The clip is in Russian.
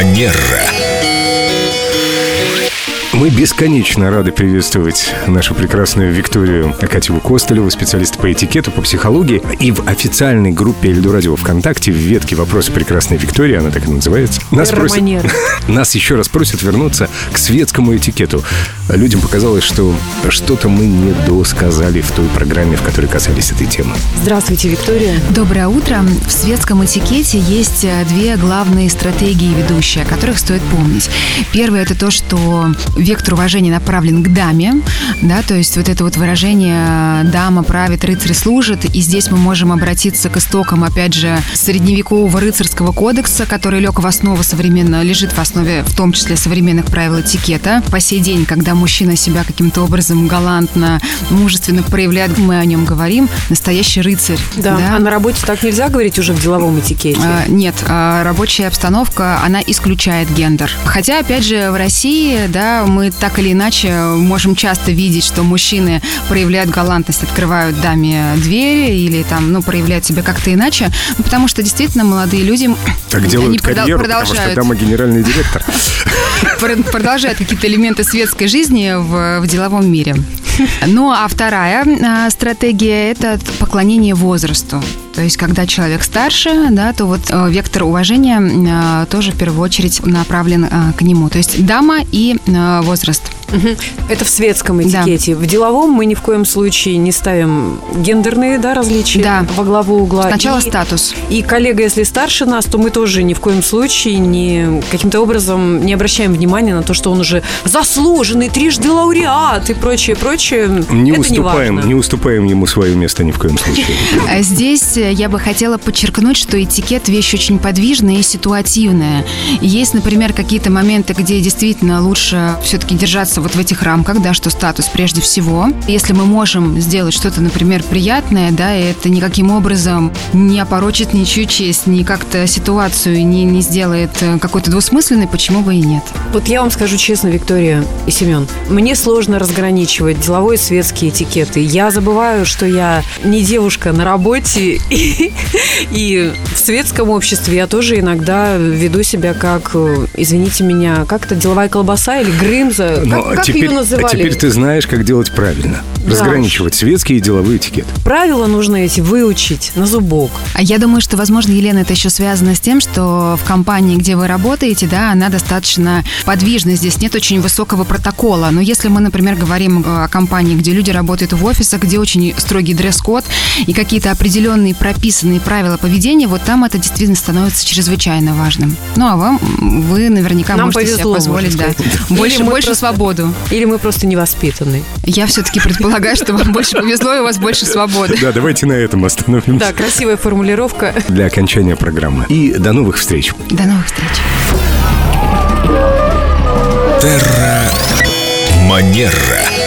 Манера. Мы бесконечно рады приветствовать нашу прекрасную Викторию Акатьеву Костылеву, специалиста по этикету, по психологии. И в официальной группе Эльду Радио ВКонтакте в ветке «Вопросы прекрасной Виктории», она так и называется, нас, просят, нас еще раз просят вернуться к светскому этикету. Людям показалось, что что-то мы не досказали в той программе, в которой касались этой темы. Здравствуйте, Виктория. Доброе утро. В светском этикете есть э, две главные стратегии ведущие, о которых стоит помнить. Первое – это то, что вектор уважения направлен к даме, да, то есть вот это вот выражение «дама правит, рыцарь служит», и здесь мы можем обратиться к истокам, опять же, средневекового рыцарского кодекса, который лег в основу современно, лежит в основе, в том числе, современных правил этикета. По сей день, когда мужчина себя каким-то образом галантно, мужественно проявляет, мы о нем говорим, настоящий рыцарь. Да. А на работе так нельзя говорить уже в деловом этикете? А, Нет, а, рабочая обстановка, она исключает гендер. Хотя, опять же, в России, да, мы так или иначе можем часто видеть, что мужчины проявляют галантность, открывают даме двери или там, ну, проявляют себя как-то иначе, ну, потому что действительно молодые люди... Так они делают продол- карьеру, потому что продолжают дама генеральный директор. пр- продолжают какие-то элементы светской жизни в деловом мире. Ну, а вторая а, стратегия – это поклонение возрасту. То есть, когда человек старше, да, то вот э, вектор уважения э, тоже в первую очередь направлен э, к нему. То есть, дама и э, возраст. Это в светском Да. этикете. В деловом мы ни в коем случае не ставим гендерные да, различия Да. во главу угла. Сначала И- статус. И коллега, если старше нас, то мы тоже ни в коем случае не каким-то образом не обращаем внимания на то, что он уже заслуженный, трижды лауреат и прочее, прочее. Не Это уступаем, важно. не уступаем ему свое место ни в коем случае. А Здесь э, я бы хотела подчеркнуть, что этикет вещь очень подвижная и ситуативная. Есть, например, какие-то моменты, где действительно лучше все-таки держаться вот в этих рамках, да, что статус прежде всего. Если мы можем сделать что-то, например, приятное, да, и это никаким образом не опорочит ничью честь, ни как-то ситуацию не, не сделает э, какой-то двусмысленной, почему бы и нет. Вот я вам скажу честно, Виктория и Семен, мне сложно разграничивать деловой и светские этикеты. Я забываю, что я не девушка на работе, и, и светском обществе я тоже иногда веду себя как, э, извините меня, как это, деловая колбаса или грымза? Как как теперь, ее называли? а теперь ты знаешь, как делать правильно. Разграничивать светский и деловой этикет. Правила нужно эти выучить на зубок. А Я думаю, что, возможно, Елена, это еще связано с тем, что в компании, где вы работаете, да, она достаточно подвижна. Здесь нет очень высокого протокола. Но если мы, например, говорим э, о компании, где люди работают в офисах, где очень строгий дресс-код и какие-то определенные прописанные правила поведения, вот там это действительно становится чрезвычайно важным. Ну, а вам, вы наверняка Нам можете повезло, себе позволить, да, больше, Или мы больше просто- свободу. Или мы просто невоспитаны. Я все-таки предполагаю, что вам больше повезло, и у вас больше свободы. Да, давайте на этом остановимся Да, красивая формулировка. для окончания программы. И до новых встреч. До новых встреч. Манера.